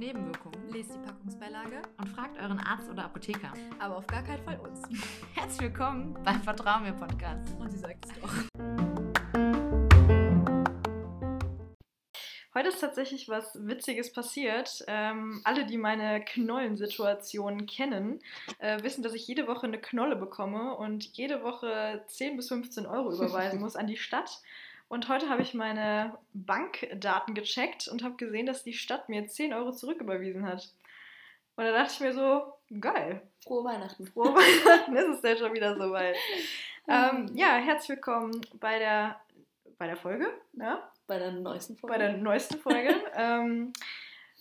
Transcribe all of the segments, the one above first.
Nebenwirkungen. Lest die Packungsbeilage. Und fragt euren Arzt oder Apotheker. Aber auf gar keinen Fall uns. Herzlich willkommen beim Vertrauen mir Podcast. Und sie sagt es doch. Heute ist tatsächlich was Witziges passiert. Ähm, alle, die meine Knollensituation kennen, äh, wissen, dass ich jede Woche eine Knolle bekomme und jede Woche 10 bis 15 Euro überweisen muss an die Stadt. Und heute habe ich meine Bankdaten gecheckt und habe gesehen, dass die Stadt mir 10 Euro zurücküberwiesen hat. Und da dachte ich mir so, geil. Frohe Weihnachten. Frohe Weihnachten ist es denn schon wieder soweit. Ähm, ja, herzlich willkommen bei der, bei der Folge. Ja? Bei der neuesten Folge. bei der neuesten Folge. ähm,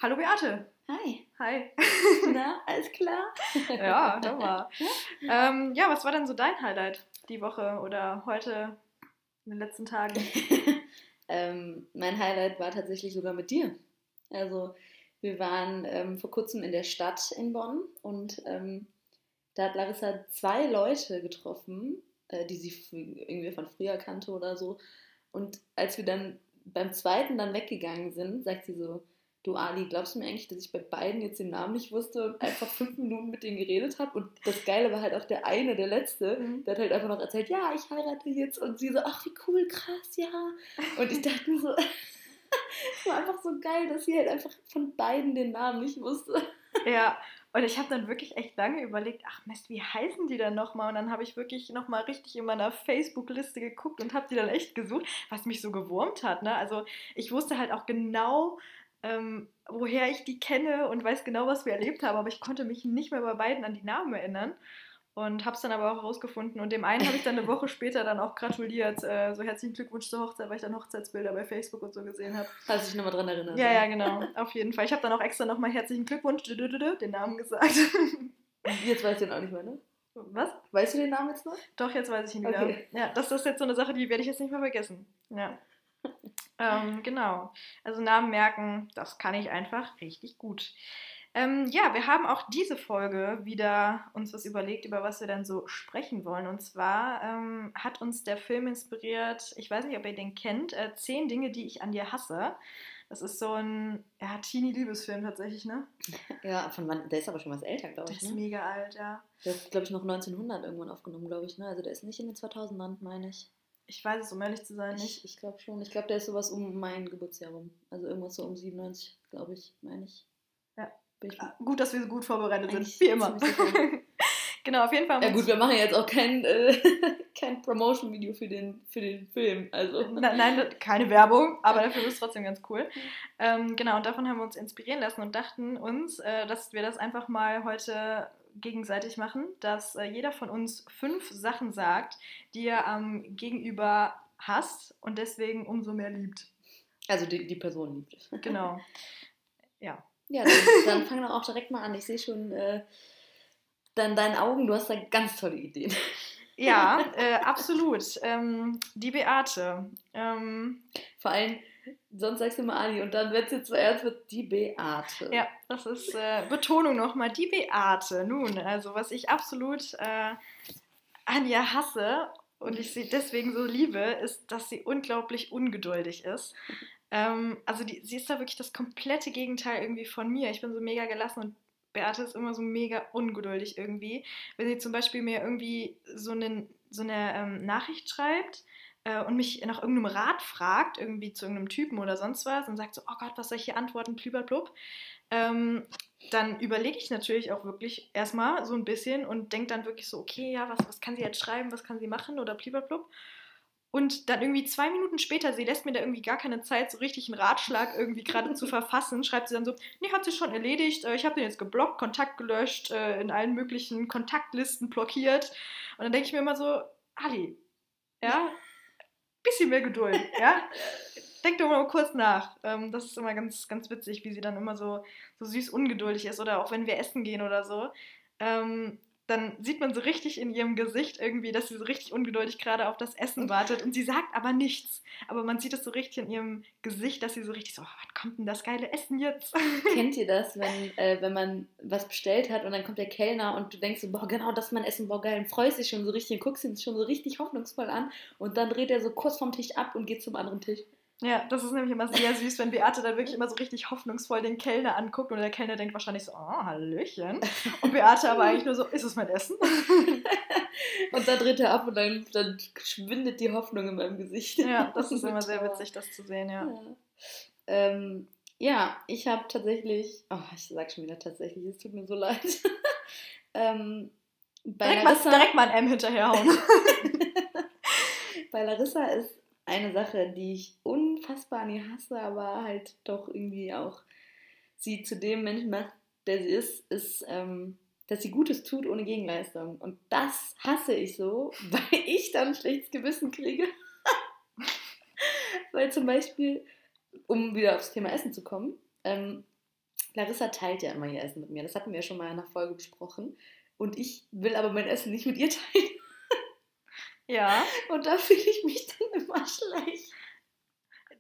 hallo Beate. Hi. Hi. Na, alles klar? Ja, hör mal. ähm, ja, was war denn so dein Highlight die Woche oder heute in den letzten Tagen? ähm, mein Highlight war tatsächlich sogar mit dir. Also, wir waren ähm, vor kurzem in der Stadt in Bonn und ähm, da hat Larissa zwei Leute getroffen, äh, die sie irgendwie von früher kannte oder so. Und als wir dann beim zweiten dann weggegangen sind, sagt sie so, du Ali, glaubst du mir eigentlich, dass ich bei beiden jetzt den Namen nicht wusste und einfach fünf Minuten mit denen geredet habe? Und das Geile war halt auch der eine, der letzte, Mhm. der hat halt einfach noch erzählt, ja, ich heirate jetzt. Und sie so, ach, wie cool, krass, ja. Und ich dachte mir so, es war einfach so geil, dass sie halt einfach von beiden den Namen nicht wusste. ja, und ich habe dann wirklich echt lange überlegt, ach Mist, wie heißen die denn nochmal? Und dann habe ich wirklich nochmal richtig in meiner Facebook-Liste geguckt und habe die dann echt gesucht, was mich so gewurmt hat. Ne? Also ich wusste halt auch genau, ähm, woher ich die kenne und weiß genau, was wir erlebt haben, aber ich konnte mich nicht mehr bei beiden an die Namen erinnern. Und habe es dann aber auch herausgefunden. Und dem einen habe ich dann eine Woche später dann auch gratuliert. Äh, so herzlichen Glückwunsch zur Hochzeit, weil ich dann Hochzeitsbilder bei Facebook und so gesehen habe. Falls ich nochmal dran erinnere. Ja, ja, genau. Auf jeden Fall. Ich habe dann auch extra nochmal herzlichen Glückwunsch, den Namen gesagt. Jetzt weißt du den auch nicht mehr, ne? Was? Weißt du den Namen jetzt noch? Doch, jetzt weiß ich ihn wieder. Okay. Ja, das ist jetzt so eine Sache, die werde ich jetzt nicht mehr vergessen. Ja. Ähm, genau. Also Namen merken, das kann ich einfach richtig gut. Ähm, ja, wir haben auch diese Folge wieder uns was überlegt, über was wir dann so sprechen wollen. Und zwar ähm, hat uns der Film inspiriert, ich weiß nicht, ob ihr den kennt, äh, Zehn Dinge, die ich an dir hasse. Das ist so ein ja, Teenie-Liebesfilm tatsächlich, ne? Ja, von wann? Der ist aber schon was älter, glaube Der ich, ist ne? mega alt, ja. Der ist, glaube ich, noch 1900 irgendwann aufgenommen, glaube ich, ne? Also der ist nicht in den 2000ern, meine ich. Ich weiß es, um ehrlich zu sein, nicht. Ich, ich glaube schon. Ich glaube, der ist sowas um mein Geburtsjahr rum. Also irgendwas so um 97, glaube ich, meine ich. Ja. Bin ich Ah, Gut, dass wir so gut vorbereitet sind, wie immer. genau, auf jeden Fall. Ja gut, wir machen jetzt auch kein, äh, kein Promotion-Video für den, für den Film. Also. Na, nein, keine Werbung, aber der Film ist trotzdem ganz cool. Ähm, genau, und davon haben wir uns inspirieren lassen und dachten uns, äh, dass wir das einfach mal heute gegenseitig machen, dass äh, jeder von uns fünf Sachen sagt, die er am Gegenüber hasst und deswegen umso mehr liebt. Also die, die Person liebt es. Genau. Ja. Ja, dann, dann fang doch auch direkt mal an. Ich sehe schon äh, dann deinen Augen, du hast da ganz tolle Ideen. Ja, äh, absolut. Ähm, die Beate. Ähm, Vor allem, sonst sagst du mal Ali und dann, wenn es jetzt so ernst wird, die Beate. Ja, das ist äh, Betonung nochmal. Die Beate. Nun, also was ich absolut äh, an ihr hasse und ich sie deswegen so liebe, ist, dass sie unglaublich ungeduldig ist. Ähm, also die, sie ist da wirklich das komplette Gegenteil irgendwie von mir. Ich bin so mega gelassen und Beate ist immer so mega ungeduldig irgendwie. Wenn sie zum Beispiel mir irgendwie so, einen, so eine ähm, Nachricht schreibt äh, und mich nach irgendeinem Rat fragt, irgendwie zu irgendeinem Typen oder sonst was und sagt so, oh Gott, was soll ich hier antworten, blub, ähm, dann überlege ich natürlich auch wirklich erstmal so ein bisschen und denke dann wirklich so, okay, ja, was, was kann sie jetzt schreiben, was kann sie machen? Oder blub. Und dann irgendwie zwei Minuten später, sie lässt mir da irgendwie gar keine Zeit, so richtig einen Ratschlag irgendwie gerade zu verfassen, schreibt sie dann so, nee, hat sie schon erledigt, äh, ich habe den jetzt geblockt, Kontakt gelöscht, äh, in allen möglichen Kontaktlisten blockiert. Und dann denke ich mir immer so, Ali, ja, bisschen mehr Geduld, ja. Denk doch mal kurz nach. Ähm, das ist immer ganz, ganz witzig, wie sie dann immer so, so süß ungeduldig ist. Oder auch wenn wir essen gehen oder so. Ähm, dann sieht man so richtig in ihrem Gesicht irgendwie, dass sie so richtig ungeduldig gerade auf das Essen wartet. Und sie sagt aber nichts. Aber man sieht es so richtig in ihrem Gesicht, dass sie so richtig so, oh, wann kommt denn das geile Essen jetzt? Kennt ihr das, wenn, äh, wenn man was bestellt hat und dann kommt der Kellner und du denkst so, boah, genau, das ist mein Essen, boah, geil, und freust dich schon so richtig und guckst ihn schon so richtig hoffnungsvoll an und dann dreht er so kurz vom Tisch ab und geht zum anderen Tisch. Ja, das ist nämlich immer sehr süß, wenn Beate dann wirklich immer so richtig hoffnungsvoll den Kellner anguckt und der Kellner denkt wahrscheinlich so, oh, Hallöchen. Und Beate aber eigentlich nur so, ist es mein Essen? und dann dreht er ab und dann, dann schwindet die Hoffnung in meinem Gesicht. Ja, das ist immer sehr witzig, das zu sehen, ja. Ja, ähm, ja ich habe tatsächlich, oh, ich sag schon wieder tatsächlich, es tut mir so leid. ähm, Direkt mal, Larissa, direkt mal ein M hinterherhauen. bei Larissa ist eine Sache, die ich unfassbar an ihr hasse, aber halt doch irgendwie auch sie zu dem Menschen macht, der sie ist, ist, ähm, dass sie Gutes tut ohne Gegenleistung. Und das hasse ich so, weil ich dann ein schlechtes Gewissen kriege. weil zum Beispiel, um wieder aufs Thema Essen zu kommen, ähm, Larissa teilt ja immer ihr Essen mit mir. Das hatten wir ja schon mal in einer Folge besprochen. Und ich will aber mein Essen nicht mit ihr teilen. Ja, Und da fühle ich mich dann immer schlecht.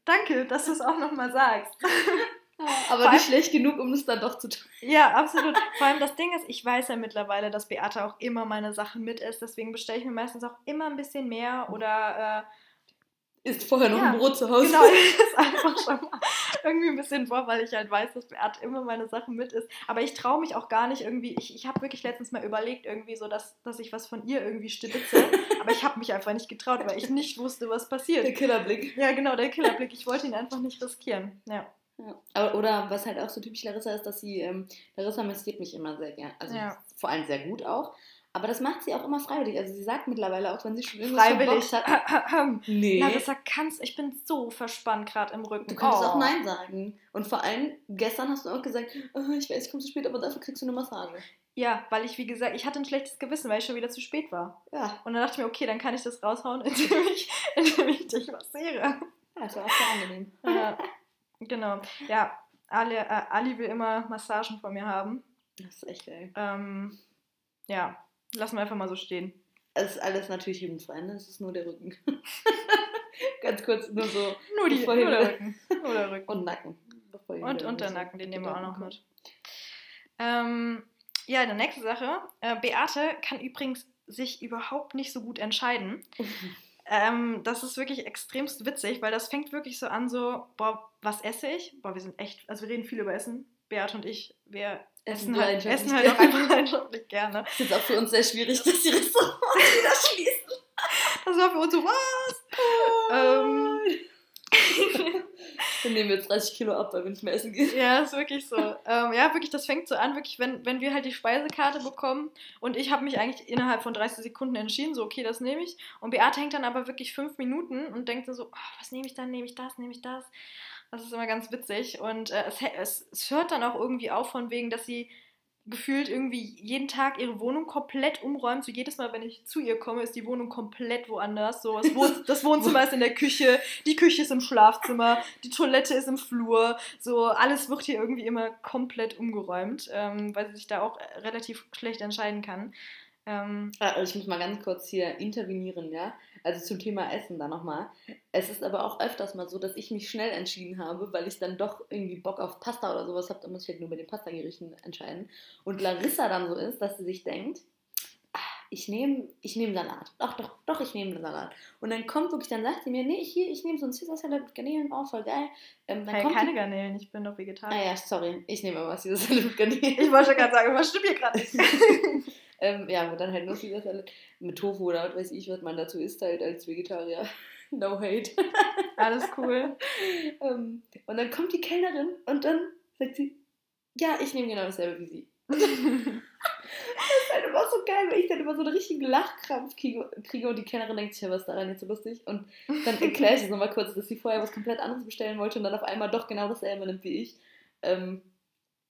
danke, dass du es auch nochmal sagst. Aber Vor nicht schlecht genug, um es dann doch zu tun. Ja, absolut. Vor allem das Ding ist, ich weiß ja mittlerweile, dass Beate auch immer meine Sachen mit isst. Deswegen bestelle ich mir meistens auch immer ein bisschen mehr oder Ist vorher noch Ja, ein Brot zu Hause. genau, ich esse einfach schon mal irgendwie ein bisschen vor, weil ich halt weiß, dass Beate immer meine Sachen mit isst. Aber ich traue mich auch gar nicht irgendwie. Ich, ich habe wirklich letztens mal überlegt, irgendwie so, dass, dass ich was von ihr irgendwie stibitze. aber ich habe mich einfach nicht getraut, weil ich nicht wusste, was Der passiert. Killerblick. Ja, genau, der Killerblick. Ich wollte ihn einfach nicht riskieren. Ja. Ja. Aber, oder was halt auch so typisch Larissa ist, dass sie, ähm, Larissa massiert mich immer sehr gern. Also Ja. vor allem sehr gut auch. Aber das macht sie auch immer freiwillig. Also sie sagt mittlerweile auch, wenn sie schon irgendwas Freiwillig. verbockt hat. Nee. Larissa, kannst, ich bin so verspannt gerade im Rücken. Du könntest Oh. auch Nein sagen. Und vor allem, gestern hast du auch gesagt, oh, ich weiß, ich komme zu spät, aber dafür kriegst du eine Massage. Ja, weil ich, wie gesagt, ich hatte ein schlechtes Gewissen, weil ich schon wieder zu spät war. Ja, Und dann dachte ich mir, okay, dann kann ich das raushauen, indem ich, indem ich dich massiere. ja das war auch sehr angenehm. Ja, genau. Ja, Ali, äh, Ali will immer Massagen von mir haben. Das ist echt geil. Ähm, ja, lassen wir einfach mal so stehen. Es ist alles natürlich jugendfrei, ne? Es ist nur der Rücken. Ganz kurz, nur so. Nur, die, nur der Rücken. Nur der Rücken. Und Nacken. Und, wieder und der so Nacken, den nehmen wir auch noch mit. Ähm, ja, die nächste Sache. Äh, Beate kann übrigens sich überhaupt nicht so gut entscheiden. Ähm, das ist wirklich extremst witzig, weil das fängt wirklich so an, so, boah, was esse ich? Boah, wir sind echt, also wir reden viel über Essen. Beate und ich, wir Essen halt, leidenschaftlich essen halt auch gerne. einfach leidenschaftlich gerne. Das ist jetzt auch für uns sehr schwierig, dass die Restaurants wieder schließen. Das war für uns so, was? Ähm. Dann nehmen wir jetzt 30 Kilo ab, weil wir nicht mehr essen gehen. Ja, ist wirklich so. ähm, ja, wirklich, das fängt so an, wirklich, wenn, wenn wir halt die Speisekarte bekommen und ich habe mich eigentlich innerhalb von 30 Sekunden entschieden, so, okay, das nehme ich. Und Beate hängt dann aber wirklich fünf Minuten und denkt dann so, oh, was nehme ich dann, nehme ich das, nehme ich das. Das ist immer ganz witzig und äh, es, es, es hört dann auch irgendwie auf von wegen, dass sie gefühlt irgendwie jeden Tag ihre Wohnung komplett umräumt. So jedes Mal, wenn ich zu ihr komme, ist die Wohnung komplett woanders. So, das, Wohn das Wohnzimmer ist in der Küche, die Küche ist im Schlafzimmer, die Toilette ist im Flur. So alles wird hier irgendwie immer komplett umgeräumt, ähm, weil sie sich da auch relativ schlecht entscheiden kann. Ähm, Ah, also ich muss mal ganz kurz hier intervenieren, ja. Also zum Thema Essen da nochmal. Es ist aber auch öfters mal so, dass ich mich schnell entschieden habe, weil ich dann doch irgendwie Bock auf Pasta oder sowas habe. Da muss ich halt nur bei den Pastagerichten entscheiden. Und Larissa dann so ist, dass sie sich denkt, ah, ich nehme ich nehm Salat. Doch, doch, doch, ich nehme Salat. Und dann kommt wirklich, dann sagt sie mir, nee, hier, ich nehme so einen Caesar-Salat mit Garnelen, oh, voll geil. Ähm, dann hey, kommt keine die, Garnelen, ich bin doch Vegetarier. Ah ja, sorry, ich nehme aber Caesar-Salat mit Garnelen. Ich wollte gerade sagen, was stimmt hier gerade nicht? Ähm, ja, wo dann halt nur Caesar-Salat mit Tofu oder was weiß ich, was man dazu isst, halt als Vegetarier. no hate. Alles cool. ähm, und dann kommt die Kellnerin und dann sagt sie, ja, ich nehme genau dasselbe wie sie. Das ist halt immer so geil, weil ich dann immer so einen richtigen Lachkrampf kriege, kriege und die Kellnerin denkt sich, ja, was ist daran jetzt so lustig? Und dann erkläre ich es nochmal kurz, dass sie vorher was komplett anderes bestellen wollte und dann auf einmal doch genau dasselbe nimmt wie ich. Ähm,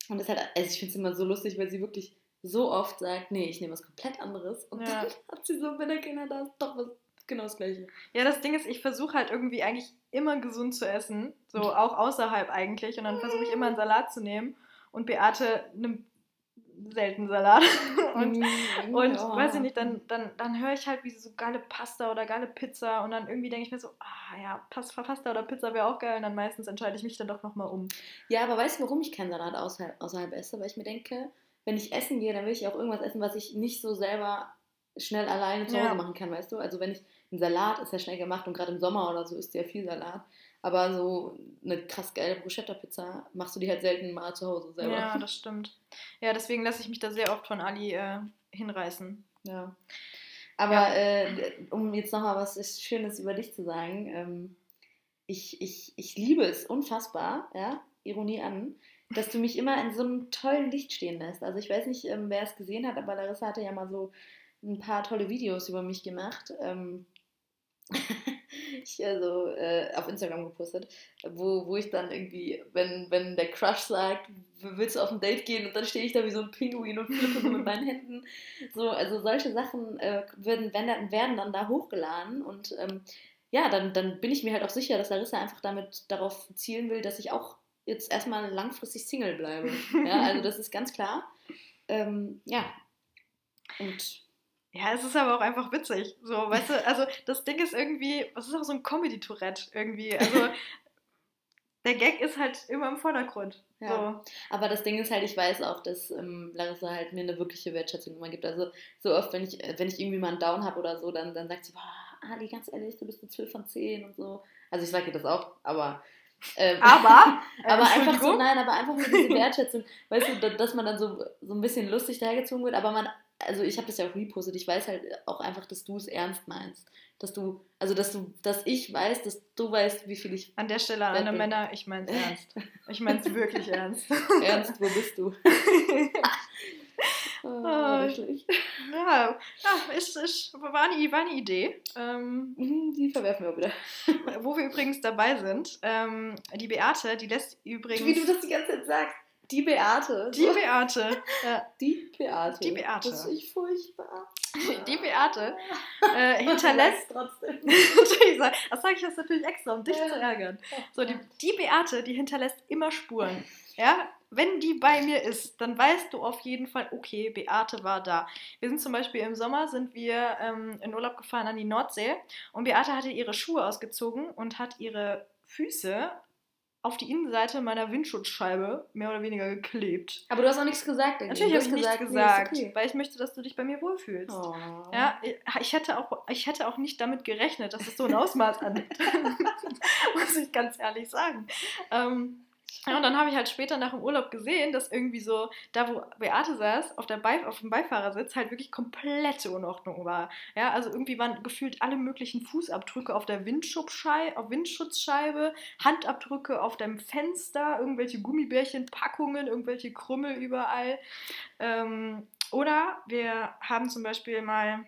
und das ist halt, also ich finde es immer so lustig, weil sie wirklich so oft sagt, nee, ich nehme was komplett anderes. Und Ja. dann hat sie so, wenn der Kinder da ist, doch was genau das gleiche. Ja, das Ding ist, ich versuche halt irgendwie eigentlich immer gesund zu essen. So auch außerhalb eigentlich. Und dann versuche ich immer einen Salat zu nehmen. Und Beate nimmt selten Salat. und Mm, und ja. weiß ich nicht, dann, dann, dann höre ich halt, wie sie so geile Pasta oder geile Pizza. Und dann irgendwie denke ich mir so, ah ja, Pas- Pasta oder Pizza wäre auch geil. Und dann meistens entscheide ich mich dann doch nochmal um. Ja, aber weißt du, warum ich keinen Salat außerhalb, außerhalb esse? Weil ich mir denke, wenn ich essen gehe, dann will ich auch irgendwas essen, was ich nicht so selber schnell alleine zu Ja. Hause machen kann, weißt du? Also wenn ich einen Salat ist ja schnell gemacht und gerade im Sommer oder so isst du ja viel Salat. Aber so eine krass geile Bruschetta-Pizza machst du die halt selten mal zu Hause selber. Ja, das stimmt. Ja, deswegen lasse ich mich da sehr oft von Ali äh, hinreißen. Ja. Aber Äh, um jetzt nochmal was Schönes über dich zu sagen, ähm, ich, ich, ich liebe es unfassbar, ja, Ironie an, dass du mich immer in so einem tollen Licht stehen lässt. Also ich weiß nicht, ähm, wer es gesehen hat, aber Larissa hatte ja mal so ein paar tolle Videos über mich gemacht. Ähm, ich also äh, auf Instagram gepostet, wo, wo ich dann irgendwie, wenn, wenn der Crush sagt, willst du auf ein Date gehen und dann stehe ich da wie so ein Pinguin und flippe so mit meinen Händen. So, also solche Sachen äh, werden, werden, werden dann da hochgeladen und ähm, ja, dann, dann bin ich mir halt auch sicher, dass Larissa einfach damit darauf zielen will, dass ich auch jetzt erstmal langfristig Single bleibe. Ja, also das ist ganz klar. Ähm, ja. Und Ja, es ist aber auch einfach witzig. So, weißt du, also das Ding ist irgendwie, es ist auch so ein Comedy-Tourette irgendwie. Also der Gag ist halt immer im Vordergrund. Ja. Aber das Ding ist halt, ich weiß auch, dass ähm, Larissa halt mir eine wirkliche Wertschätzung immer gibt. Also so oft, wenn ich, äh, wenn ich irgendwie mal einen Down habe oder so, dann, dann sagt sie, boah, Ali, ganz ehrlich, du bist eine 12 von 10 und so. Also ich sage ihr das auch, aber... Ähm. Aber, äh, aber einfach so, nein, aber einfach nur diese Wertschätzung, weißt du, da- dass man dann so, so ein bisschen lustig dahergezogen wird, aber man, also ich habe das ja auch repostet, ich weiß halt auch einfach, dass du es ernst meinst. Dass du, also dass du, dass ich weiß, dass du weißt, wie viel ich An der Stelle an alle Männer, ich mein's ernst. Ich mein's wirklich ernst. ernst, wo bist du? Oh, Ah, wirklich. ja, ja ist, ist, war, eine, war eine Idee. Ähm, Mhm, Die verwerfen wir auch wieder. wo wir übrigens dabei sind, ähm, die Beate, die lässt übrigens. Wie du das die ganze Zeit sagst. Die Beate. die Beate, ja, Die Beate. Die Beate. Das ist furchtbar. die Beate äh, hinterlässt trotzdem. Das sage ich jetzt natürlich extra, um dich Ja. zu ärgern. So, die, die Beate, die hinterlässt immer Spuren. Ja, wenn die bei mir ist, dann weißt du auf jeden Fall, okay, Beate war da. Wir sind zum Beispiel im Sommer, sind wir ähm, in Urlaub gefahren an die Nordsee und Beate hatte ihre Schuhe ausgezogen und hat ihre Füße auf die Innenseite meiner Windschutzscheibe mehr oder weniger geklebt. Aber du hast auch nichts gesagt. dagegen. Natürlich habe ich hast nichts nee, gesagt, okay. weil ich möchte, dass du dich bei mir wohlfühlst. Oh. Ja, ich hätte, auch, ich hätte auch nicht damit gerechnet, dass es so ein Ausmaß annimmt. Muss ich ganz ehrlich sagen. Ähm, ja, und dann habe ich halt später nach dem Urlaub gesehen, dass irgendwie so, da wo Beate saß, auf, der Beif auf dem Beifahrersitz halt wirklich komplette Unordnung war. Ja, also irgendwie waren gefühlt alle möglichen Fußabdrücke auf der Windschutzschei auf Windschutzscheibe, Handabdrücke auf dem Fenster, irgendwelche Gummibärchenpackungen, irgendwelche Krümmel überall. Ähm, oder wir haben zum Beispiel mal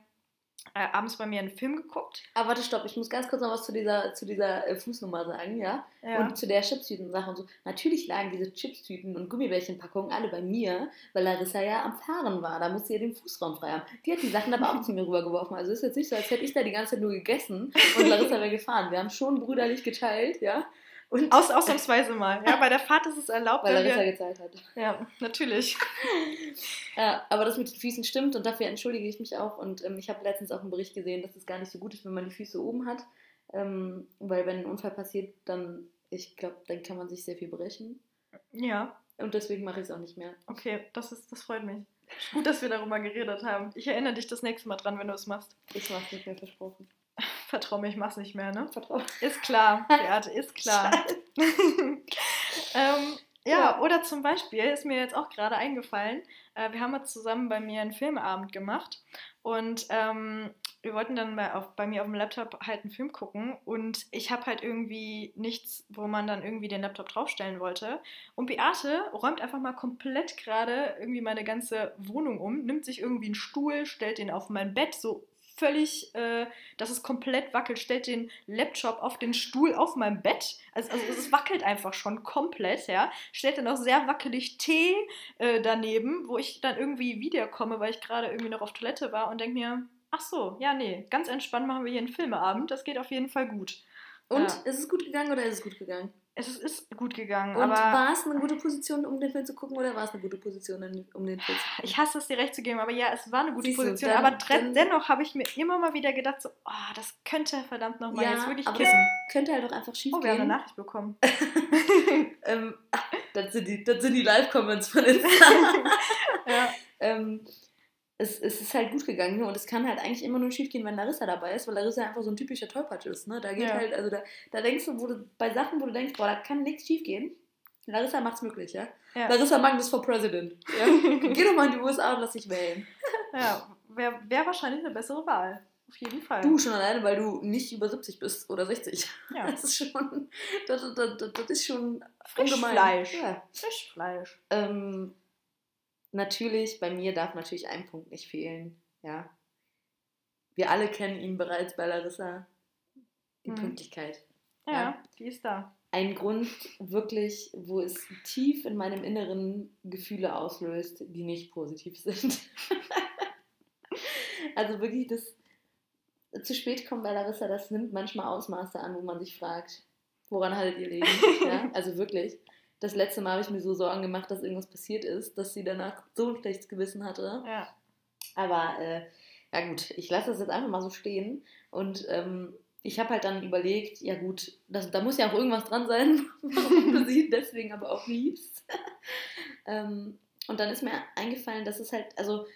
äh, abends bei mir einen Film geguckt. Aber warte, stopp, ich muss ganz kurz noch was zu dieser, zu dieser äh, Fußnummer sagen, ja? Ja. Und zu der Chipstüten-Sache und so. Natürlich lagen diese Chipstüten und Gummibärchenpackungen alle bei mir, weil Larissa ja am Fahren war. Da musste sie ja den Fußraum frei haben. Die hat die Sachen aber auch zu mir rübergeworfen. Also ist jetzt nicht so, als hätte ich da die ganze Zeit nur gegessen und Larissa wäre gefahren. Wir haben schon brüderlich geteilt, ja? Und Aus, ausnahmsweise mal. Ja, bei der Fahrt ist es erlaubt, weil Larissa wir, gezahlt hat. Ja, natürlich. Ja, aber das mit den Füßen stimmt und dafür entschuldige ich mich auch. Und ähm, ich habe letztens auch einen Bericht gesehen, dass es gar nicht so gut ist, wenn man die Füße oben hat. Ähm, weil wenn ein Unfall passiert, dann, ich glaube, dann kann man sich sehr viel brechen. Ja, Und deswegen mache ich es auch nicht mehr. okay, das, ist, das freut mich. Gut, dass wir darüber geredet haben. Ich erinnere dich das nächste Mal dran, wenn du es machst. Ich mache es nicht mehr versprochen. Vertrau mir, ich mach's nicht mehr, ne? Vertraue. Ist klar, Beate, ist klar. ähm, ja, Ja. oder zum Beispiel ist mir jetzt auch gerade eingefallen, äh, wir haben jetzt zusammen bei mir einen Filmabend gemacht und ähm, wir wollten dann bei, auf, bei mir auf dem Laptop halt einen Film gucken und ich habe halt irgendwie nichts, wo man dann irgendwie den Laptop draufstellen wollte. Und Beate räumt einfach mal komplett gerade irgendwie meine ganze Wohnung um, nimmt sich irgendwie einen Stuhl, stellt den auf mein Bett, so völlig, äh, dass es komplett wackelt, stellt den Laptop auf den Stuhl auf meinem Bett. Also, also es wackelt einfach schon komplett, ja. Stellt dann auch sehr wackelig Tee äh, daneben, wo ich dann irgendwie wiederkomme, weil ich gerade irgendwie noch auf Toilette war und denke mir, ach so, ja, nee, ganz entspannt machen wir hier einen Filmeabend, das geht auf jeden Fall gut. Und Ja. ist es gut gegangen oder ist es gut gegangen? Es ist, gut gegangen, Und aber war es eine gute Position, um den Film zu gucken oder war es eine gute Position, um den Film zu gucken? ich hasse es dir recht zu geben, aber ja, es war eine gute Siehst du, Position. dann- aber dann- dennoch habe ich mir immer mal wieder gedacht, so, oh, das könnte verdammt nochmal jetzt wirklich aber kissen. das könnte halt auch einfach schief Oh, wir haben eine gehen. Nachricht bekommen. ähm, das sind die, das sind die Live-Comments von Insta. ja. ähm, es, es ist halt gut gegangen und es kann halt eigentlich immer nur schief gehen, wenn Larissa dabei ist, weil Larissa einfach so ein typischer Tollpatsch ist. Ne? Da geht Ja. halt, also da, da denkst du, wo du, bei Sachen, wo du denkst, boah, da kann nichts schief gehen. Larissa macht's möglich, ja? Ja. Larissa Magnus for President. Ja? Geh doch mal in die USA und lass dich wählen. Ja, wäre wär wahrscheinlich eine bessere Wahl. Auf jeden Fall. Du schon alleine, weil du nicht über 70 bist oder 60. ja. Das ist schon, das, das, das, das ist schon Frischfleisch. Ja. Frischfleisch. Ähm, natürlich, bei mir darf natürlich ein Punkt nicht fehlen. Ja. Wir alle kennen ihn bereits bei Larissa. Die Mhm. Pünktlichkeit. Ja, Ja. die ist da. Ein Grund wirklich, wo es tief in meinem Inneren Gefühle auslöst, die nicht positiv sind. also wirklich das zu spät kommen bei Larissa, das nimmt manchmal Ausmaße an, wo man sich fragt, woran haltet ihr Leben? ja? Also wirklich. Das letzte Mal habe ich mir so Sorgen gemacht, dass irgendwas passiert ist, dass sie danach so ein schlechtes Gewissen hatte. Ja. Aber äh, ja gut, ich lasse das jetzt einfach mal so stehen. Und ähm, ich habe halt dann überlegt, ja gut, das, da muss ja auch irgendwas dran sein, warum du sie deswegen aber auch liebst. ähm, und dann ist mir eingefallen, dass es halt, also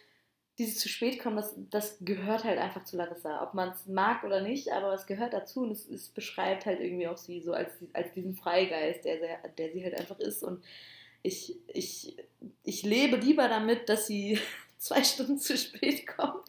dieses zu spät kommen, das, das gehört halt einfach zu Larissa. Ob man es mag oder nicht, aber es gehört dazu und es, es beschreibt halt irgendwie auch sie so als, als diesen Freigeist, der, der, der sie halt einfach ist. Und ich, ich, ich lebe lieber damit, dass sie zwei Stunden zu spät kommt,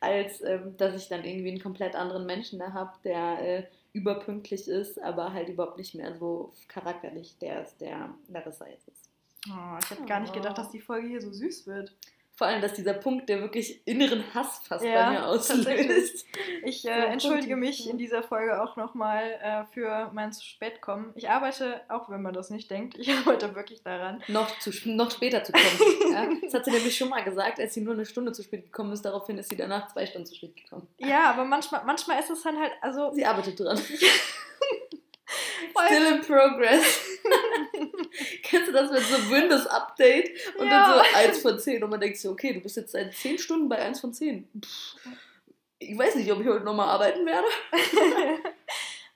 als ähm, dass ich dann irgendwie einen komplett anderen Menschen da habe, der äh, überpünktlich ist, aber halt überhaupt nicht mehr so charakterlich der ist, der Larissa jetzt ist. Oh, ich hätte gar nicht gedacht, dass die Folge hier so süß wird. Vor allem, dass dieser Punkt, der wirklich inneren Hass fast Ja, bei mir auslöst. Ich äh, entschuldige mich in dieser Folge auch nochmal äh, für mein zu spät kommen. Ich arbeite, auch wenn man das nicht denkt, ich arbeite wirklich daran. Noch, zu, noch später zu kommen. ja? Das hat sie nämlich schon mal gesagt, als sie nur eine Stunde zu spät gekommen ist. Daraufhin ist sie danach zwei Stunden zu spät gekommen. Ja, aber manchmal, manchmal ist es dann halt, also Sie arbeitet dran. Still in progress. Das mit so Windows-Update und Ja. dann so 1 von 10 und man denkt so, okay, du bist jetzt seit 10 Stunden bei 1 von 10. Pff, Ich weiß nicht, ob ich heute nochmal arbeiten werde.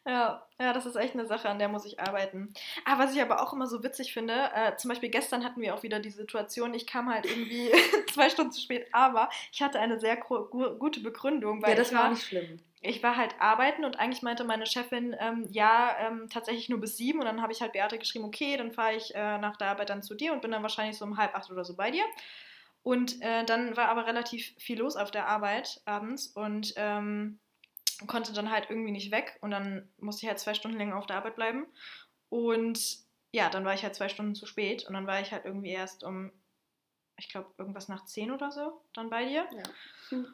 Ja, ja, das ist echt eine Sache, an der muss ich arbeiten. Ah, was ich aber auch immer so witzig finde, äh, zum Beispiel gestern hatten wir auch wieder die Situation, ich kam halt irgendwie zwei Stunden zu spät, aber ich hatte eine sehr gute Begründung, weil Ja, das war, nicht schlimm. Ich war halt arbeiten und eigentlich meinte meine Chefin, ähm, ja, ähm, tatsächlich nur bis sieben und dann habe ich halt Beate geschrieben, okay, dann fahre ich äh, nach der Arbeit dann zu dir und bin dann wahrscheinlich so um halb acht oder so bei dir. Und äh, dann war aber relativ viel los auf der Arbeit abends und ähm, konnte dann halt irgendwie nicht weg und dann musste ich halt zwei Stunden länger auf der Arbeit bleiben. Und ja, dann war ich halt zwei Stunden zu spät und dann war ich halt irgendwie erst um, ich glaube, irgendwas nach zehn oder so dann bei dir. Ja.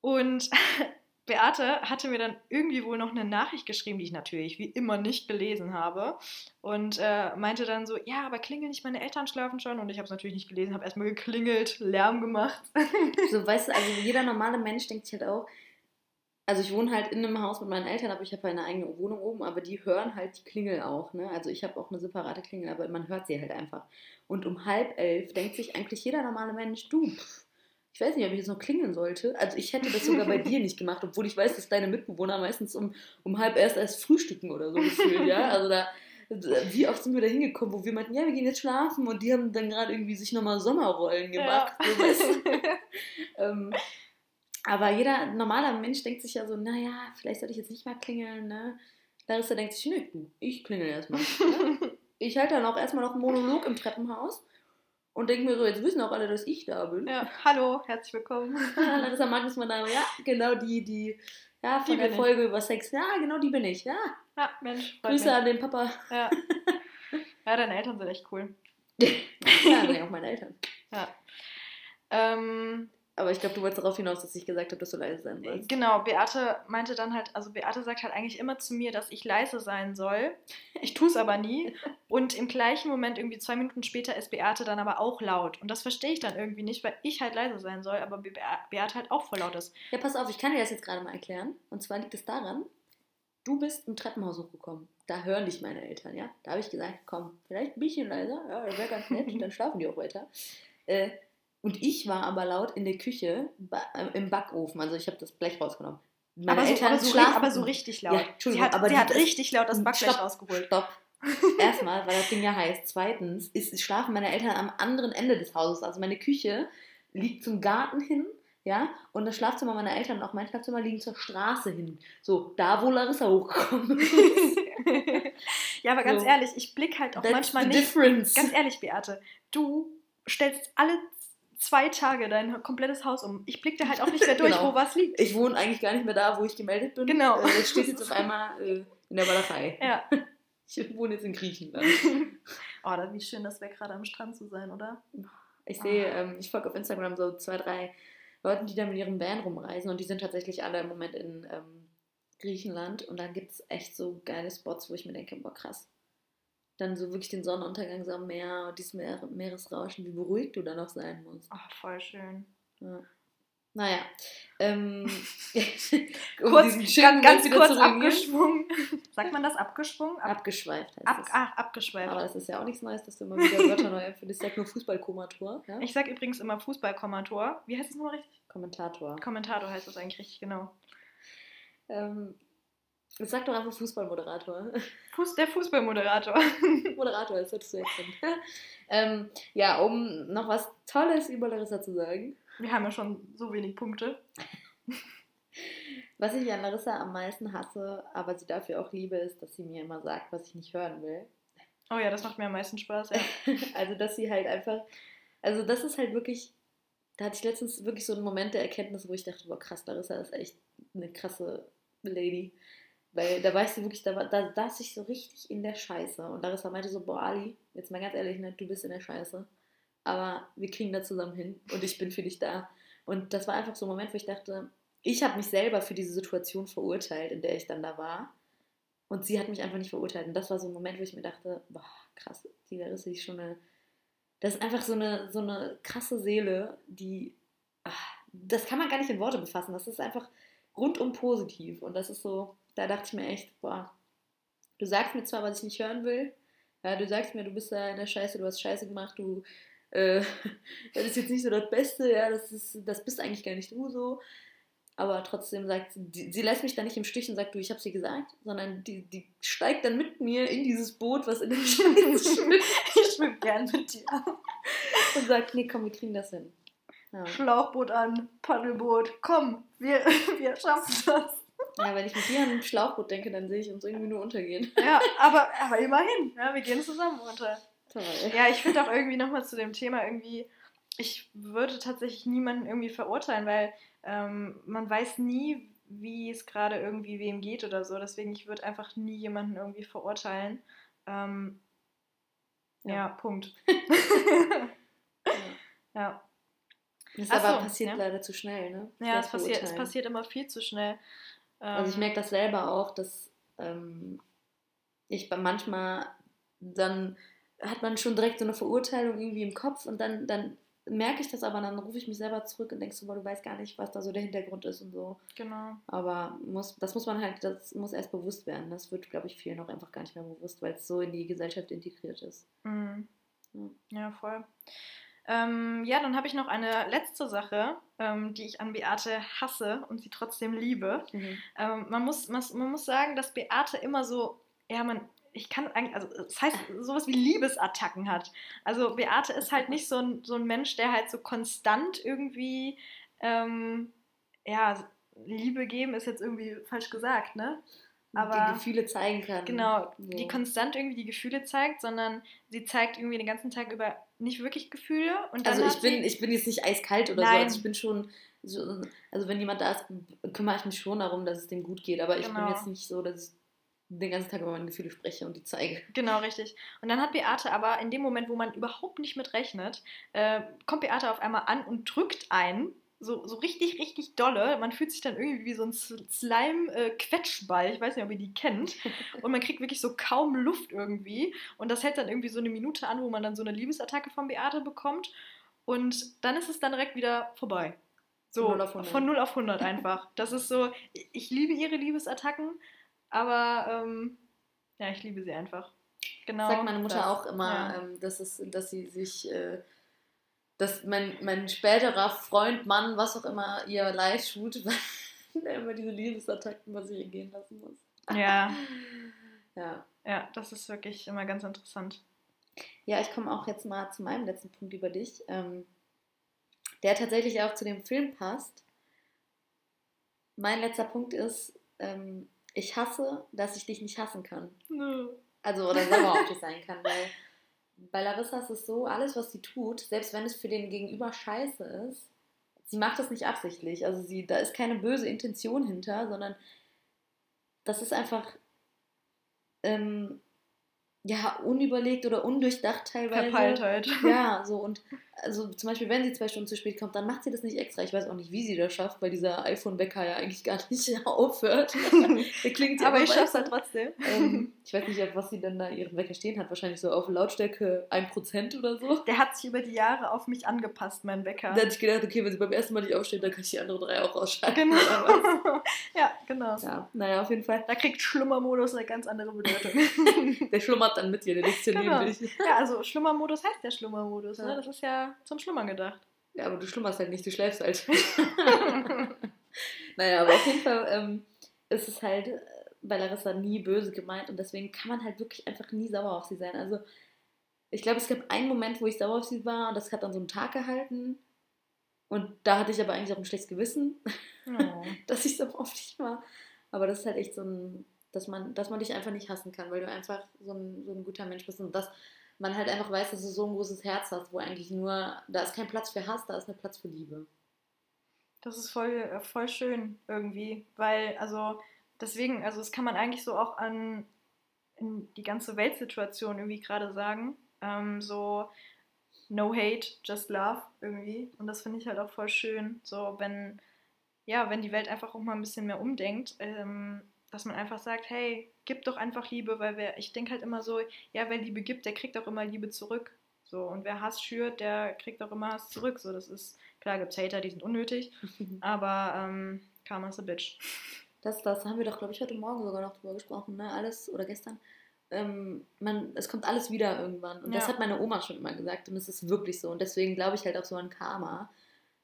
Und Beate hatte mir dann irgendwie wohl noch eine Nachricht geschrieben, die ich natürlich wie immer nicht gelesen habe. Und äh, meinte dann so, ja, aber klingeln nicht meine Eltern schlafen schon? Und ich habe es natürlich nicht gelesen, habe erstmal geklingelt, Lärm gemacht. So, weißt du, also jeder normale Mensch denkt sich halt auch, also ich wohne halt in einem Haus mit meinen Eltern, aber ich habe eine eigene Wohnung oben, aber die hören halt die Klingel auch, ne? Also ich habe auch eine separate Klingel, aber man hört sie halt einfach. Und um halb elf denkt sich eigentlich jeder normale Mensch, du, pff, ich weiß nicht, ob ich jetzt noch klingeln sollte. Also ich hätte das sogar bei dir nicht gemacht, obwohl ich weiß, dass deine Mitbewohner meistens um, um halb erst erst frühstücken oder so gefühlt, ja? Also da, wie oft sind wir da hingekommen, wo wir meinten, ja, wir gehen jetzt schlafen und die haben dann gerade irgendwie sich nochmal Sommerrollen gemacht, Ja. so, weißt du? ähm, aber jeder normale Mensch denkt sich ja so, naja, vielleicht sollte ich jetzt nicht mal klingeln, ne? Larissa denkt sich, nö, ich klingel erstmal. Ne? Ich halte dann auch erstmal noch einen Monolog im Treppenhaus und denke mir so, jetzt wissen auch alle, dass ich da bin. ja, hallo, herzlich willkommen. Larissa Magnus, mein Name, ja, genau die, die, ja, von Die der bin ich. Folge über Sex, ja, genau die bin ich, ja. Ja, Mensch, Grüße mich. an den Papa. Ja. ja, deine Eltern sind echt cool. Ja, sind ja auch meine Eltern. Ja. Ähm, Aber ich glaube, du wolltest darauf hinaus, dass ich gesagt habe, dass du leise sein sollst. Genau, Beate meinte dann halt, also Beate sagt halt eigentlich immer zu mir, dass ich leise sein soll. Ich tue es aber nie. Und im gleichen Moment, irgendwie zwei Minuten später, ist Beate dann aber auch laut. Und das verstehe ich dann irgendwie nicht, weil ich halt leise sein soll, aber Be Beate halt auch voll laut ist. Ja, pass auf, ich kann dir das jetzt gerade mal erklären. Und zwar liegt es daran, du bist im Treppenhaus hochgekommen. Da hören dich meine Eltern, ja? Da habe ich gesagt, komm, vielleicht ein bisschen leiser, ja, das wäre ganz nett, dann schlafen die auch weiter. Äh, und ich war aber laut in der Küche äh, im Backofen, also ich habe das Blech rausgenommen. Meine Aber so, Eltern aber, so, ri- schlafen. aber so richtig laut. Ja, sie Entschuldigung, hat, aber sie hat richtig laut das Backblech Stopp, rausgeholt. Stopp. Erstmal, weil das Ding ja heißt. Zweitens ist, schlafen meine Eltern am anderen Ende des Hauses. Also meine Küche liegt zum Garten hin Ja, und das Schlafzimmer meiner Eltern und auch mein Schlafzimmer liegen zur Straße hin. So, da wo Larissa hochgekommen ist. ja, aber ganz So. ehrlich, ich blicke halt auch That's manchmal nicht. difference. Ganz ehrlich, Beate, du stellst alle zwei Tage dein komplettes Haus um. Ich blicke da halt auch nicht mehr durch, Genau. wo was liegt. Ich wohne eigentlich gar nicht mehr da, wo ich gemeldet bin. Genau. Äh, ich stehe jetzt auf einmal äh, in der Walachei. Ja. Ich wohne jetzt in Griechenland. Oh, wie schön das wäre, gerade am Strand zu sein, oder? Ich sehe, Ah. ähm, ich folge auf Instagram so zwei, drei Leuten, die da mit ihrem Van rumreisen und die sind tatsächlich alle im Moment in ähm, Griechenland und dann gibt es echt so geile Spots, wo ich mir denke, boah krass. Dann so wirklich den Sonnenuntergang so am Meer und dieses Meer, Meeresrauschen, wie beruhigt du da noch sein musst. Oh, voll schön. Ja. Naja. Ähm, kurz, ganz, ganz kurz abgeschwungen. Sagt man das? Abgeschwungen? Ab, Abgeschweift heißt ab, es. ah, abgeschweift. Aber das ist ja auch nichts Neues, dass du immer wieder Wörter neu erfindest. Ich sag nur Fußballkomator. Ja? Ich sag übrigens immer Fußballkommentator. Wie heißt es nochmal richtig? Kommentator. Kommentator heißt das eigentlich richtig, genau. Ähm, sag doch einfach Fußballmoderator. Fuß, der Fußballmoderator. Moderator, das hättest du erkennen. ähm, ja, um noch was Tolles über Larissa zu sagen. Wir haben ja schon so wenig Punkte. Was ich an Larissa am meisten hasse, aber sie dafür auch liebe, ist, dass sie mir immer sagt, was ich nicht hören will. Oh ja, das macht mir am meisten Spaß. Ja. also, dass sie halt einfach, also das ist halt wirklich, da hatte ich letztens wirklich so einen Moment der Erkenntnis, wo ich dachte, boah krass, Larissa ist echt eine krasse Lady. Weil da weißt du wirklich, da, da saß ich so richtig in der Scheiße. Und Larissa meinte so, boah Ali, jetzt mal ganz ehrlich, ne, du bist in der Scheiße. Aber wir kriegen da zusammen hin und ich bin für dich da. Und das war einfach so ein Moment, wo ich dachte, ich habe mich selber für diese Situation verurteilt, in der ich dann da war. Und sie hat mich einfach nicht verurteilt. Und das war so ein Moment, wo ich mir dachte, boah, krass, die Larissa ist schon eine. Das ist einfach so eine, so eine krasse Seele, die. ach, das kann man gar nicht in Worte befassen. Das ist einfach rundum positiv. Und das ist so, da dachte ich mir echt, boah, du sagst mir zwar, was ich nicht hören will. Ja, du sagst mir, du bist da in der Scheiße, du hast Scheiße gemacht, du. Äh, das ist jetzt nicht so das Beste, ja, das, ist, das bist eigentlich gar nicht du so. Aber trotzdem sagt sie, sie lässt mich da nicht im Stich und sagt, du, ich hab's dir gesagt, sondern die, die steigt dann mit mir in dieses Boot, was in Scheiße schwimmt Ich schwimme gern mit dir. und sagt, nee, komm, wir kriegen das hin. Ja. Schlauchboot an, Paddelboot. Komm, wir, wir schaffen das. ja, wenn ich mit dir an ein Schlauchboot denke, dann sehe ich uns irgendwie nur untergehen. Ja, aber, aber immerhin. Ja, wir gehen zusammen runter. Toll. Ja, ich finde auch irgendwie nochmal zu dem Thema irgendwie, ich würde tatsächlich niemanden irgendwie verurteilen, weil ähm, man weiß nie, wie es gerade irgendwie wem geht oder so. Deswegen, ich würde einfach nie jemanden irgendwie verurteilen. Ähm, ja. Ja. Punkt. Ja. ja. Das Ach aber so, passiert ja. leider zu schnell, ne? Ja, es passiert, es passiert immer viel zu schnell. Also ich Ähm, merke das selber auch, dass ähm, ich manchmal dann hat man schon direkt so eine Verurteilung irgendwie im Kopf und dann, dann merke ich das aber, dann rufe ich mich selber zurück und denke so, boah, du weißt gar nicht, was da so der Hintergrund ist und so. Genau. Aber muss, das muss man halt, das muss erst bewusst werden. Das wird, glaube ich, vielen auch einfach gar nicht mehr bewusst, weil es so in die Gesellschaft integriert ist. Mhm. Ja. Ja, voll. Ähm, ja, dann habe ich noch eine letzte Sache, ähm, die ich an Beate hasse und sie trotzdem liebe. Ähm, man, muss, man, man muss sagen, dass Beate immer so, ja, man, ich kann eigentlich, also es heißt sowas wie Liebesattacken hat. Also Beate ist halt nicht so ein, so ein Mensch, der halt so konstant irgendwie, ähm, ja, Liebe geben ist jetzt irgendwie falsch gesagt, ne? Aber- die Gefühle zeigen kann. Genau, So. die konstant irgendwie die Gefühle zeigt, sondern sie zeigt irgendwie den ganzen Tag über nicht wirklich Gefühle. Also ich bin, ich bin jetzt nicht eiskalt oder so. Nein. Also ich bin schon, so, also wenn jemand da ist, kümmere ich mich schon darum, dass es dem gut geht. Aber ich bin Genau. jetzt nicht so, dass ich den ganzen Tag über meine Gefühle spreche und die zeige. Genau, richtig. Und dann hat Beate aber in dem Moment, wo man überhaupt nicht mit rechnet, äh, kommt Beate auf einmal an und drückt einen. So, so richtig, richtig dolle. Man fühlt sich dann irgendwie wie so ein Slime-Quetschball. ich weiß nicht, ob ihr die kennt. Und man kriegt wirklich so kaum Luft irgendwie. Und das hält dann irgendwie so eine Minute an, wo man dann so eine Liebesattacke von Beate bekommt. Und dann ist es dann direkt wieder vorbei. So, Von 0 auf 100. von 0 auf 100 einfach. Das ist so, ich liebe ihre Liebesattacken, aber ähm, ja, ich liebe sie einfach. Genau. Sagt meine Mutter das. auch immer, Ja. ähm, dass, es, dass sie sich, äh, dass mein, mein späterer Freund, Mann, was auch immer, ihr leid tut, weil er immer diese Liebesattacken bei sich ergehen lassen muss. Ja, Ja. ja, das ist wirklich immer ganz interessant. Ja, ich komme auch jetzt mal zu meinem letzten Punkt über dich. Ähm, der tatsächlich auch zu dem Film passt. Mein letzter Punkt ist, ähm, ich hasse, dass ich dich nicht hassen kann. Also, oder sauer auf dich sein kann, weil bei Larissa ist es so, alles, was sie tut, selbst wenn es für den Gegenüber scheiße ist, sie macht das nicht absichtlich. Also sie, da ist keine böse Intention hinter, sondern das ist einfach ähm, ja, unüberlegt oder undurchdacht teilweise. Verpeiltheit. Ja, so und also zum Beispiel, wenn sie zwei Stunden zu spät kommt, dann macht sie das nicht extra. Ich weiß auch nicht, wie sie das schafft, weil dieser iPhone-Wecker ja eigentlich gar nicht aufhört. Der klingt ja Aber ich schaff's halt trotzdem. Ähm, ich weiß nicht, auf was sie dann da ihren Wecker stehen hat. Wahrscheinlich so auf Lautstärke 1% oder so. Der hat sich über die Jahre auf mich angepasst, mein Wecker. Da hatte ich gedacht, okay, wenn sie beim ersten Mal nicht aufsteht, dann kann ich die anderen drei auch ausschalten. Genau. ja, genau. Ja, naja, auf jeden Fall. Da kriegt Schlummermodus eine ganz andere Bedeutung. Der schlummert dann mit dir, der liegt hier Genau. neben dich. ja, also Schlummermodus heißt der Schlummermodus. Ja. Ne? Das ist ja zum Schlummern gedacht. Ja, aber du schlummerst halt nicht, du schläfst halt. naja, aber auf jeden Fall ähm, ist es halt bei Larissa nie böse gemeint und deswegen kann man halt wirklich einfach nie sauer auf sie sein. Also ich glaube, es gab einen Moment, wo ich sauer auf sie war und das hat dann so einen Tag gehalten. Und da hatte ich aber eigentlich auch ein schlechtes Gewissen, Oh. dass ich sauer auf dich war. Aber das ist halt echt so ein, dass man, dass man dich einfach nicht hassen kann, weil du einfach so ein, so ein guter Mensch bist und dass man halt einfach weiß, dass du so ein großes Herz hast, wo eigentlich nur, da ist kein Platz für Hass, da ist nur Platz für Liebe. Das ist voll, voll schön irgendwie, weil, also, deswegen, also, das kann man eigentlich so auch an die ganze Weltsituation irgendwie gerade sagen. Ähm, so, no hate, just love irgendwie. Und das finde ich halt auch voll schön, so, wenn, ja, wenn die Welt einfach auch mal ein bisschen mehr umdenkt, ähm, dass man einfach sagt, hey, gib doch einfach Liebe, weil wer, ich denke halt immer so, ja, wer Liebe gibt, der kriegt auch immer Liebe zurück. So, und wer Hass schürt, der kriegt auch immer Hass zurück. So, das ist, klar gibt es Hater, die sind unnötig, aber ähm, Karma's a bitch. Das, das haben wir doch, glaube ich, heute Morgen sogar noch drüber gesprochen, ne? Alles, oder gestern. Ähm, man, es kommt alles wieder irgendwann. Und das Ja. hat meine Oma schon immer gesagt. Und es ist wirklich so. Und deswegen glaube ich halt auch so an Karma.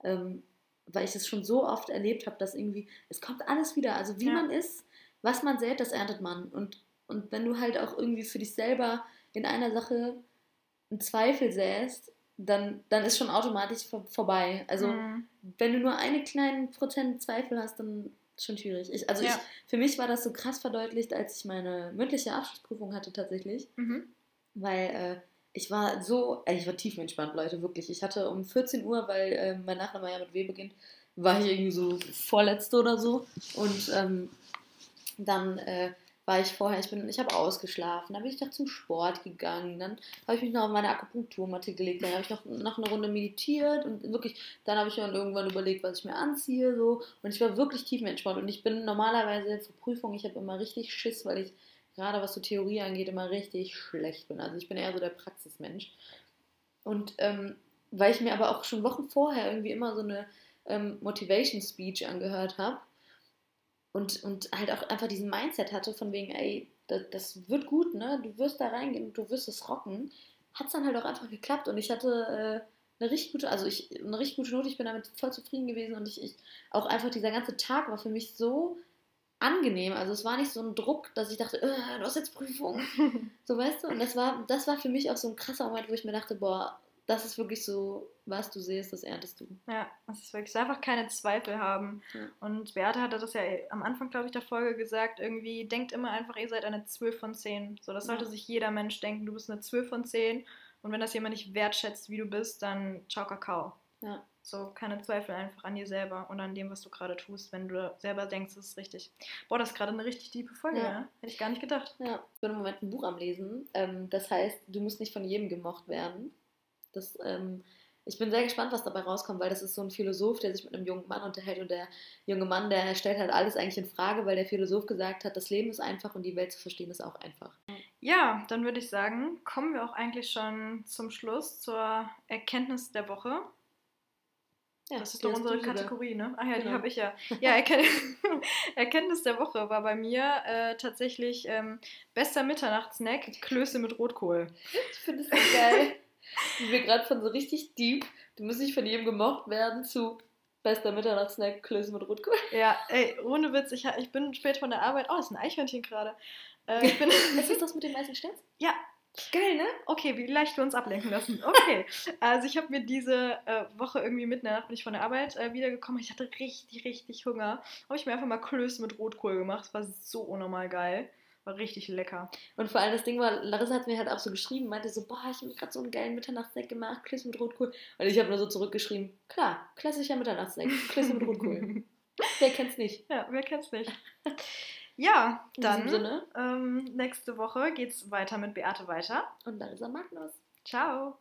Ähm, weil ich es schon so oft erlebt habe, dass irgendwie, es kommt alles wieder. Also wie Ja. man ist, was man sät, das erntet man. Und, und wenn du halt auch irgendwie für dich selber in einer Sache einen Zweifel säst, dann, dann ist schon automatisch vor, vorbei. Also Mhm. wenn du nur einen kleinen Prozent Zweifel hast, dann schon schwierig. Ich, also Ja. ich, für mich war das so krass verdeutlicht, als ich meine mündliche Abschlussprüfung hatte tatsächlich, Mhm. weil äh, ich war so, ich war tiefenentspannt, Leute, wirklich. Ich hatte um 14 Uhr, weil äh, mein Nachname ja mit W beginnt, war ich irgendwie so vorletzte oder so und ähm, dann äh, war ich vorher, ich bin, ich habe ausgeschlafen, dann bin ich noch zum Sport gegangen, dann habe ich mich noch auf meine Akupunkturmatte gelegt, dann habe ich noch, noch eine Runde meditiert und wirklich, dann habe ich mir irgendwann überlegt, was ich mir anziehe, so und ich war wirklich tiefenentspannt und ich bin normalerweise für Prüfungen, ich habe immer richtig Schiss, weil ich gerade was so Theorie angeht, immer richtig schlecht bin. Also ich bin eher so der Praxismensch. Und ähm, weil ich mir aber auch schon Wochen vorher irgendwie immer so eine ähm, Motivation Speech angehört habe und, und halt auch einfach diesen Mindset hatte von wegen, ey, das, das wird gut, ne? Du wirst da reingehen und du wirst es rocken, hat es dann halt auch einfach geklappt und ich hatte äh, eine richtig gute, also ich, eine richtig gute Note, ich bin damit voll zufrieden gewesen und ich, ich auch einfach dieser ganze Tag war für mich so angenehm. Also es war nicht so ein Druck, dass ich dachte, äh, du hast jetzt Prüfung. So weißt du? Und das war, das war für mich auch so ein krasser Moment, wo ich mir dachte, boah, das ist wirklich so, was du siehst, das erntest du. Ja, das ist wirklich, einfach keine Zweifel haben. Ja. Und Beate hatte das ja am Anfang, glaube ich, der Folge gesagt, irgendwie, denkt immer einfach, ihr seid eine 12 von 10. So, das sollte Ja. sich jeder Mensch denken, du bist eine 12 von 10. Und wenn das jemand nicht wertschätzt, wie du bist, dann ciao Kakao. Ja. So, keine Zweifel einfach an dir selber und an dem, was du gerade tust, wenn du selber denkst, das ist richtig. Boah, das ist gerade eine richtig tiefe Folge, Ja. ja. Hätte ich gar nicht gedacht. Ja, ich bin im Moment ein Buch am Lesen. Ähm, das heißt, du musst nicht von jedem gemocht werden. Das, ähm, ich bin sehr gespannt, was dabei rauskommt, weil das ist so ein Philosoph, der sich mit einem jungen Mann unterhält und der junge Mann, der stellt halt alles eigentlich in Frage, weil der Philosoph gesagt hat, das Leben ist einfach und die Welt zu verstehen ist auch einfach. Ja, dann würde ich sagen, kommen wir auch eigentlich schon zum Schluss, zur Erkenntnis der Woche. Ja, Das ist die doch unsere. Kategorie, ne? Ach ja, die Genau. habe ich ja. Ja, Erken Erkenntnis der Woche war bei mir äh, tatsächlich ähm, bester Mitternachtssnack, Klöße mit Rotkohl. Ich finde so geil, wie wir gerade von so richtig deep, du musst nicht von jedem gemocht werden, zu bester Mitternachtssnack, Klöße mit Rotkohl. Ja, ey, ohne Witz, ich, ich bin spät von der Arbeit. Oh, das ist ein Eichhörnchen gerade. Äh, ich bin, Ist das das mit dem weißen Stelz? ja, Geil, ne? Okay, wie leicht wir uns ablenken lassen. Okay. also ich habe mir diese äh, Woche irgendwie mitten in der Nacht bin ich von der Arbeit äh, wiedergekommen. Ich hatte richtig, richtig Hunger. Habe ich mir einfach mal Klöße mit Rotkohl gemacht. Das war so unnormal geil. War richtig lecker. Und vor allem das Ding war, Larissa hat mir halt auch so geschrieben, meinte so, boah, ich habe mir gerade so einen geilen Mitternachtssnack gemacht, Klöße mit Rotkohl. Und ich habe nur so zurückgeschrieben, klar, klassischer Mitternachtssnack, Klöße mit Rotkohl. Wer kennt's nicht? Ja, wer kennt's nicht? Ja, dann ähm, nächste Woche geht's weiter mit Beate weiter. Und Larissa Magnus. Ciao.